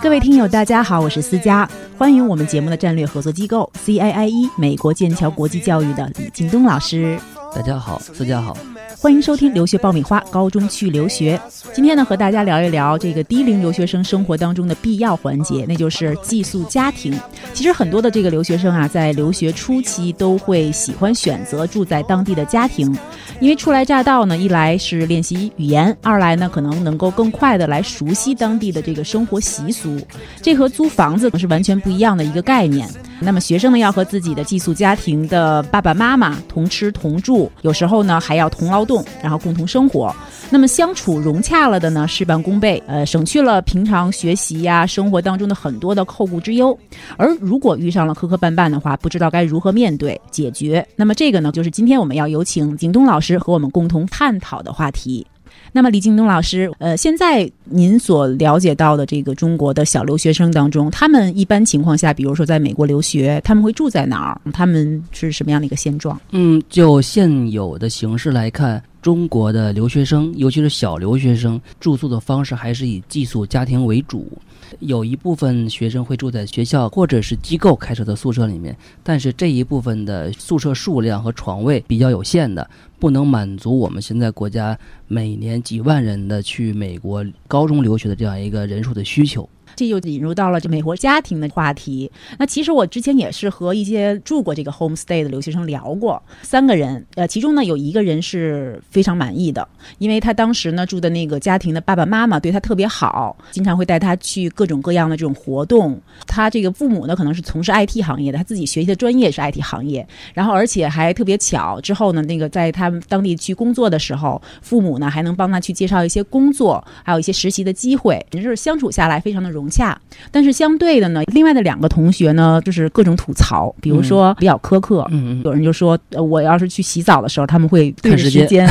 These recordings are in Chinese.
各位听友，大家好，我是思佳，欢迎我们节目的战略合作机构 CIIE 美国剑桥国际教育的李京东老师。大家好，大家好。欢迎收听留学爆米花，高中去留学。今天呢，和大家聊一聊这个低龄留学生生活当中的必要环节，那就是寄宿家庭。其实很多的这个留学生啊，在留学初期都会喜欢选择住在当地的家庭，因为初来乍到呢，一来是练习语言，二来呢可能能够更快的来熟悉当地的这个生活习俗。这和租房子是完全不一样的一个概念。那么学生呢，要和自己的寄宿家庭的爸爸妈妈同吃同住，有时候呢还要同劳动，然后共同生活。那么相处融洽了的呢，事半功倍，呃，省去了平常学习呀、生活当中的很多的后顾之忧。而如果遇上了磕磕绊绊的话，不知道该如何面对解决，那么这个呢，就是今天我们要有请景东老师和我们共同探讨的话题。那么李京东老师，呃，现在您所了解到的这个中国的小留学生当中，他们一般情况下，比如说在美国留学，他们会住在哪儿？他们是什么样的一个现状？嗯，就现有的形式来看，中国的留学生，尤其是小留学生，住宿的方式还是以寄宿家庭为主。有一部分学生会住在学校或者是机构开设的宿舍里面，但是这一部分的宿舍数量和床位比较有限的，不能满足我们现在国家每年几万人的去美国高中留学的这样一个人数的需求。这就引入到了这美国家庭的话题。那其实我之前也是和一些住过这个 homestay 的留学生聊过，三个人，呃，其中呢有一个人是非常满意的，因为他当时呢住的那个家庭的爸爸妈妈对他特别好，经常会带他去各种各样的这种活动。他这个父母呢可能是从事 IT 行业的，他自己学习的专业是 IT 行业，然后而且还特别巧，之后呢那个在他们当地去工作的时候，父母呢还能帮他去介绍一些工作，还有一些实习的机会，也就是相处下来非常的融洽。但是相对的呢，另外的两个同学呢，就是各种吐槽，比如说比较苛刻，嗯有人就说，呃，我要是去洗澡的时候，他们会对着时看时间间，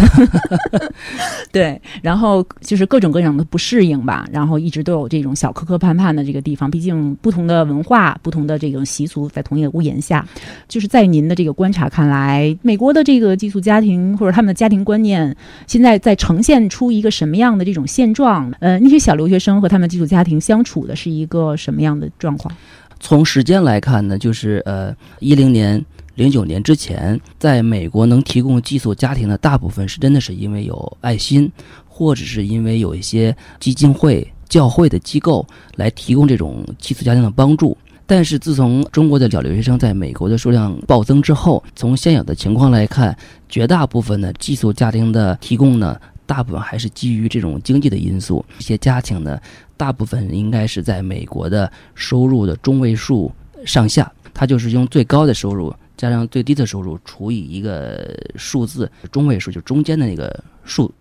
对，然后就是各种各样的不适应吧，然后一直都有这种小磕磕绊绊的这个地方，毕竟不同的文化、不同的这种习俗在同一个屋檐下，就是在您的这个观察看来，美国的这个寄宿家庭或者他们的家庭观念，现在在呈现出一个什么样的这种现状？呃，那些小留学生和他们寄宿家庭相处的是一个什么样的状况？从时间来看呢，就是呃，一零年、零九年之前，在美国能提供寄宿家庭的大部分是真的是因为有爱心，或者是因为有一些基金会、教会的机构来提供这种寄宿家庭的帮助。但是自从中国的小留学生在美国的数量暴增之后，从现有的情况来看，绝大部分的寄宿家庭的提供呢，大部分还是基于这种经济的因素。一些家庭呢，大部分应该是在美国的收入的中位数上下，它就是用最高的收入加上最低的收入除以一个数字中位数，就中间的那个数。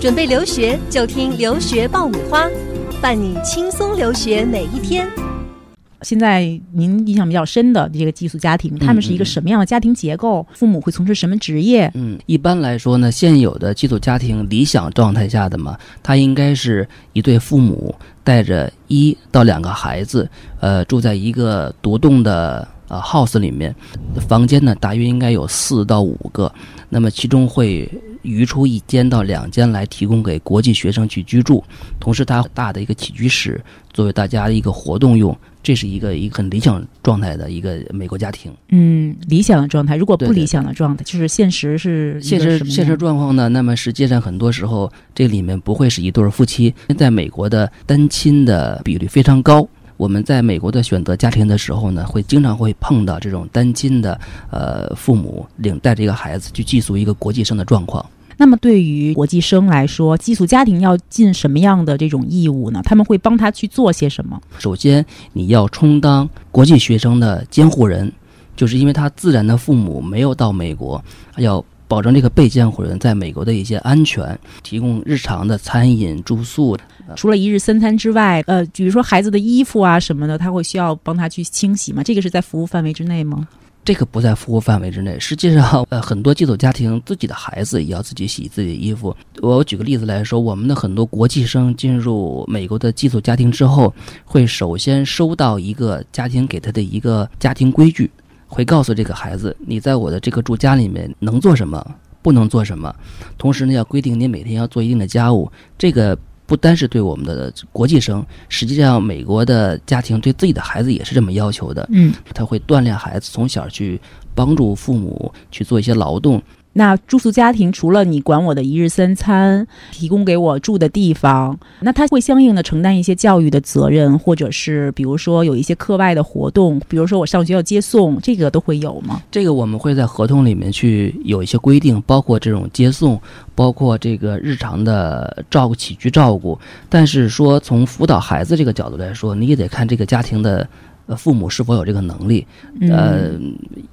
准备留学就听留学爆米花，伴你轻松留学每一天。现在您印象比较深的这个寄宿家庭，他们是一个什么样的家庭结构？父母会从事什么职业？嗯，一般来说呢，现有的寄宿家庭理想状态下的嘛，他应该是一对父母带着一到两个孩子，呃，住在一个独栋的呃 house 里面，房间呢大约应该有四到五个，那么其中会余出一间到两间来提供给国际学生去居住，同时它大的一个起居室作为大家的一个活动用，这是一个一个很理想状态的一个美国家庭。嗯，理想的状态。如果不理想的状态，就是现实是现实现实状况呢？那么实际上很多时候这里面不会是一对儿夫妻，在美国的单亲的比率非常高。我们在美国的选择家庭的时候呢，会经常会碰到这种单亲的呃父母领带着一个孩子去寄宿一个国际生的状况。那么对于国际生来说，寄宿家庭要尽什么样的这种义务呢？他们会帮他去做些什么？首先，你要充当国际学生的监护人，就是因为他自然的父母没有到美国，要保证这个被监护人在美国的一些安全，提供日常的餐饮、住宿。除了一日三餐之外，呃，比如说孩子的衣服啊什么的，他会需要帮他去清洗吗？这个是在服务范围之内吗？这个不在服务范围之内。实际上，呃，很多寄宿家庭自己的孩子也要自己洗自己的衣服。我举个例子来说，我们的很多国际生进入美国的寄宿家庭之后，会首先收到一个家庭给他的一个家庭规矩，会告诉这个孩子，你在我的这个住家里面能做什么，不能做什么，同时呢，要规定你每天要做一定的家务。这个不单是对我们的国际生，实际上美国的家庭对自己的孩子也是这么要求的。嗯，他会锻炼孩子从小去帮助父母去做一些劳动。那住宿家庭除了你管我的一日三餐，提供给我住的地方，那他会相应的承担一些教育的责任，或者是比如说有一些课外的活动，比如说我上学要接送，这个都会有吗？这个我们会在合同里面去有一些规定，包括这种接送，包括这个日常的照顾起居照顾。但是说从辅导孩子这个角度来说，你也得看这个家庭的呃父母是否有这个能力。嗯呃，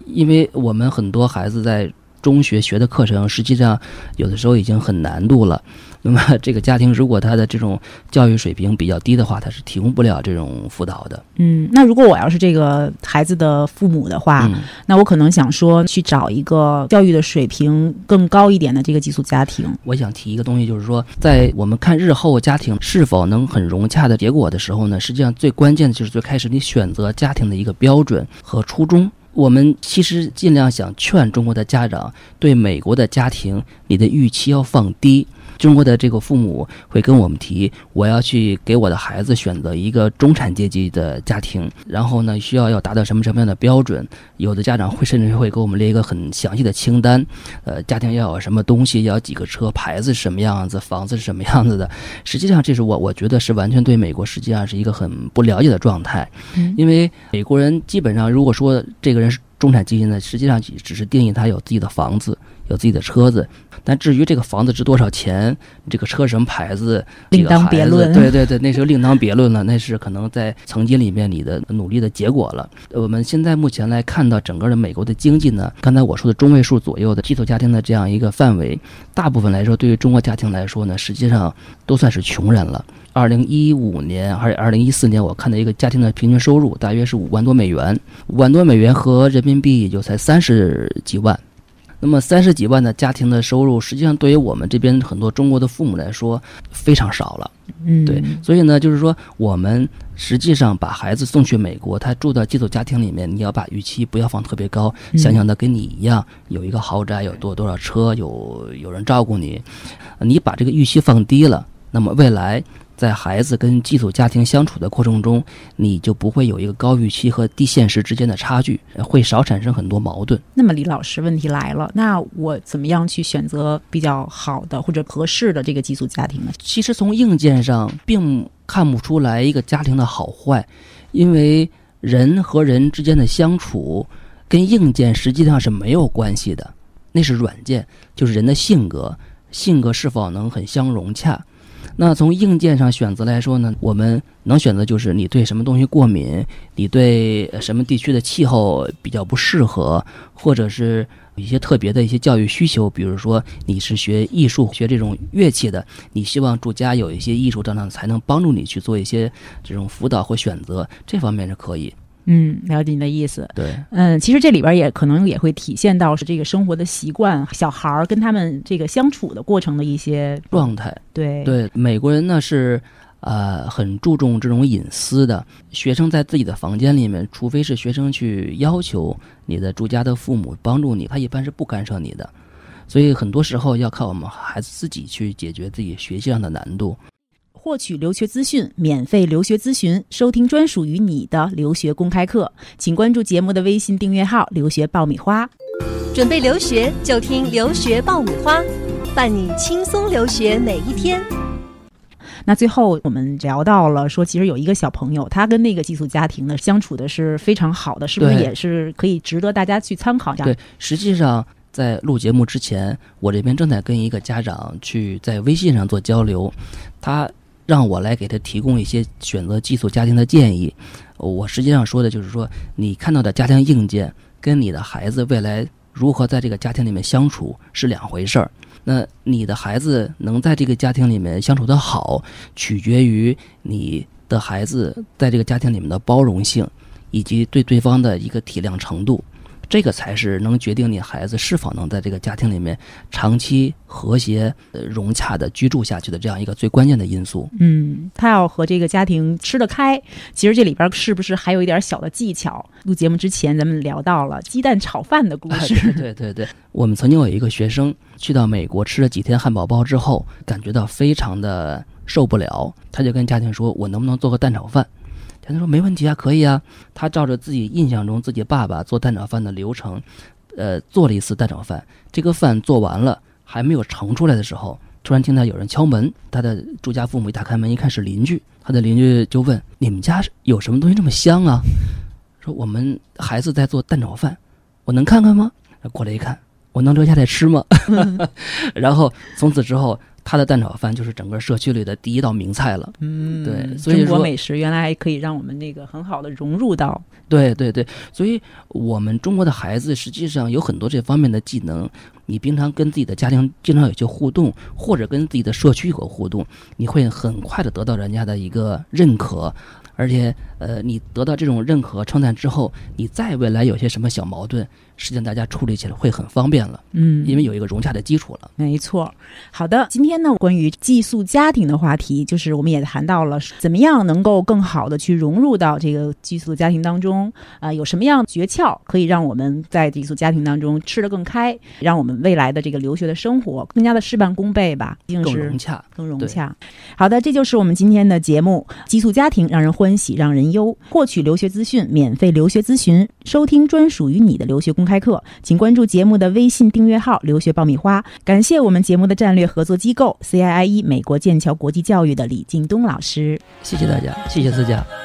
因为我们很多孩子在中学学的课程，实际上有的时候已经很难度了。那么这个家庭如果他的这种教育水平比较低的话，他是提供不了这种辅导的。嗯，那如果我要是这个孩子的父母的话，嗯，那我可能想说去找一个教育的水平更高一点的这个寄宿家庭。我想提一个东西，就是说，在我们看日后家庭是否能很融洽的结果的时候呢，实际上最关键的就是最开始你选择家庭的一个标准和初衷。我们其实尽量想劝中国的家长对美国的家庭，你的预期要放低。中国的这个父母会跟我们提，我要去给我的孩子选择一个中产阶级的家庭，然后呢，需要要达到什么什么样的标准？有的家长会甚至会给我们列一个很详细的清单，呃，家庭要有什么东西，要有几个车，牌子什么样子，房子是什么样子的。实际上，这是我我觉得是完全对美国实际上是一个很不了解的状态，嗯因为美国人基本上如果说这个中产阶级呢，实际上只是定义他有自己的房子。有自己的车子，但至于这个房子值多少钱，这个车什么牌子，另当别论对对对，那时候另当别论了，那是可能在曾经里面你的努力的结果了。呃我们现在目前来看到整个的美国的经济呢，刚才我说的中位数左右的寄宿家庭的这样一个范围，大部分来说，对于中国家庭来说呢，实际上都算是穷人了。二零一五年还是二零一四年，我看到一个家庭的平均收入大约是五万多美元，五万多美元和人民币也就才三十几万。那么三十几万的家庭的收入，实际上对于我们这边很多中国的父母来说非常少了。嗯，对，所以呢，就是说我们实际上把孩子送去美国，他住到寄宿家庭里面，你要把预期不要放特别高，嗯想想他跟你一样有一个豪宅，有多多少车，有有人照顾你，你把这个预期放低了，那么未来。在孩子跟寄宿家庭相处的过程中，你就不会有一个高预期和低现实之间的差距，会少产生很多矛盾。那么李老师，问题来了，那我怎么样去选择比较好的或者合适的这个寄宿家庭呢？其实从硬件上并看不出来一个家庭的好坏，因为人和人之间的相处跟硬件实际上是没有关系的，那是软件，就是人的性格，性格是否能很相融洽。那从硬件上选择来说呢，我们能选择就是你对什么东西过敏，你对什么地区的气候比较不适合，或者是一些特别的一些教育需求，比如说你是学艺术、学这种乐器的，你希望住家有一些艺术上呢，才能帮助你去做一些这种辅导或选择，这方面是可以。嗯，了解你的意思。对，嗯，其实这里边也可能也会体现到是这个生活的习惯，小孩儿跟他们这个相处的过程的一些状态。对对，美国人呢是呃很注重这种隐私的。学生在自己的房间里面，除非是学生去要求你的住家的父母帮助你，他一般是不干涉你的。所以很多时候要靠我们孩子自己去解决自己学习上的难度。获取留学资讯，免费留学咨询，收听专属于你的留学公开课，请关注节目的微信订阅号“留学爆米花”。准备留学就听留学爆米花，伴你轻松留学每一天。那最后我们聊到了说，其实有一个小朋友，他跟那个寄宿家庭呢相处的是非常好的，是不是也是可以值得大家去参考一下？对，实际上在录节目之前，我这边正在跟一个家长去在微信上做交流，他让我来给他提供一些选择寄宿家庭的建议。我实际上说的就是说，你看到的家庭硬件跟你的孩子未来如何在这个家庭里面相处是两回事儿。那你的孩子能在这个家庭里面相处的好，取决于你的孩子在这个家庭里面的包容性，以及对对方的一个体谅程度。这个才是能决定你孩子是否能在这个家庭里面长期和谐、呃融洽的居住下去的这样一个最关键的因素。嗯，他要和这个家庭吃得开，其实这里边是不是还有一点小的技巧？录节目之前咱们聊到了鸡蛋炒饭的故事，对对对，我们曾经有一个学生去到美国吃了几天汉堡包之后，感觉到非常的受不了，他就跟家庭说：“我能不能做个蛋炒饭？”他说：“没问题啊，可以啊。”他照着自己印象中自己爸爸做蛋炒饭的流程，呃，做了一次蛋炒饭。这个饭做完了，还没有盛出来的时候，突然听到有人敲门。他的住家父母一打开门，一看是邻居。他的邻居就问：“你们家有什么东西这么香啊？”说：“我们孩子在做蛋炒饭，我能看看吗？”过来一看，我能留下来吃吗？然后从此之后。他的蛋炒饭就是整个社区里的第一道名菜了。嗯，对，所以中国美食原来还可以让我们那个很好的融入到。对对对，所以我们中国的孩子实际上有很多这方面的技能。你平常跟自己的家庭经常有些互动，或者跟自己的社区有互动，你会很快的得到人家的一个认可。而且，呃，你得到这种认可称赞之后，你再未来有些什么小矛盾，实际上大家处理起来会很方便了。嗯，因为有一个融洽的基础了。没错。好的，今天呢，关于寄宿家庭的话题，就是我们也谈到了怎么样能够更好的去融入到这个寄宿家庭当中啊，有什么样诀窍可以让我们在寄宿家庭当中吃得更开，让我们未来的这个留学的生活更加的事半功倍吧？更融洽，更融洽。好的，这就是我们今天的节目。寄宿家庭让人欢喜让人忧，获取留学资讯，免费留学咨询，收听专属于你的留学公开课，请关注节目的微信订阅号“留学爆米花”。感谢我们节目的战略合作机构 CIIE 美国剑桥国际教育的李敬东老师，谢谢大家，谢谢大家。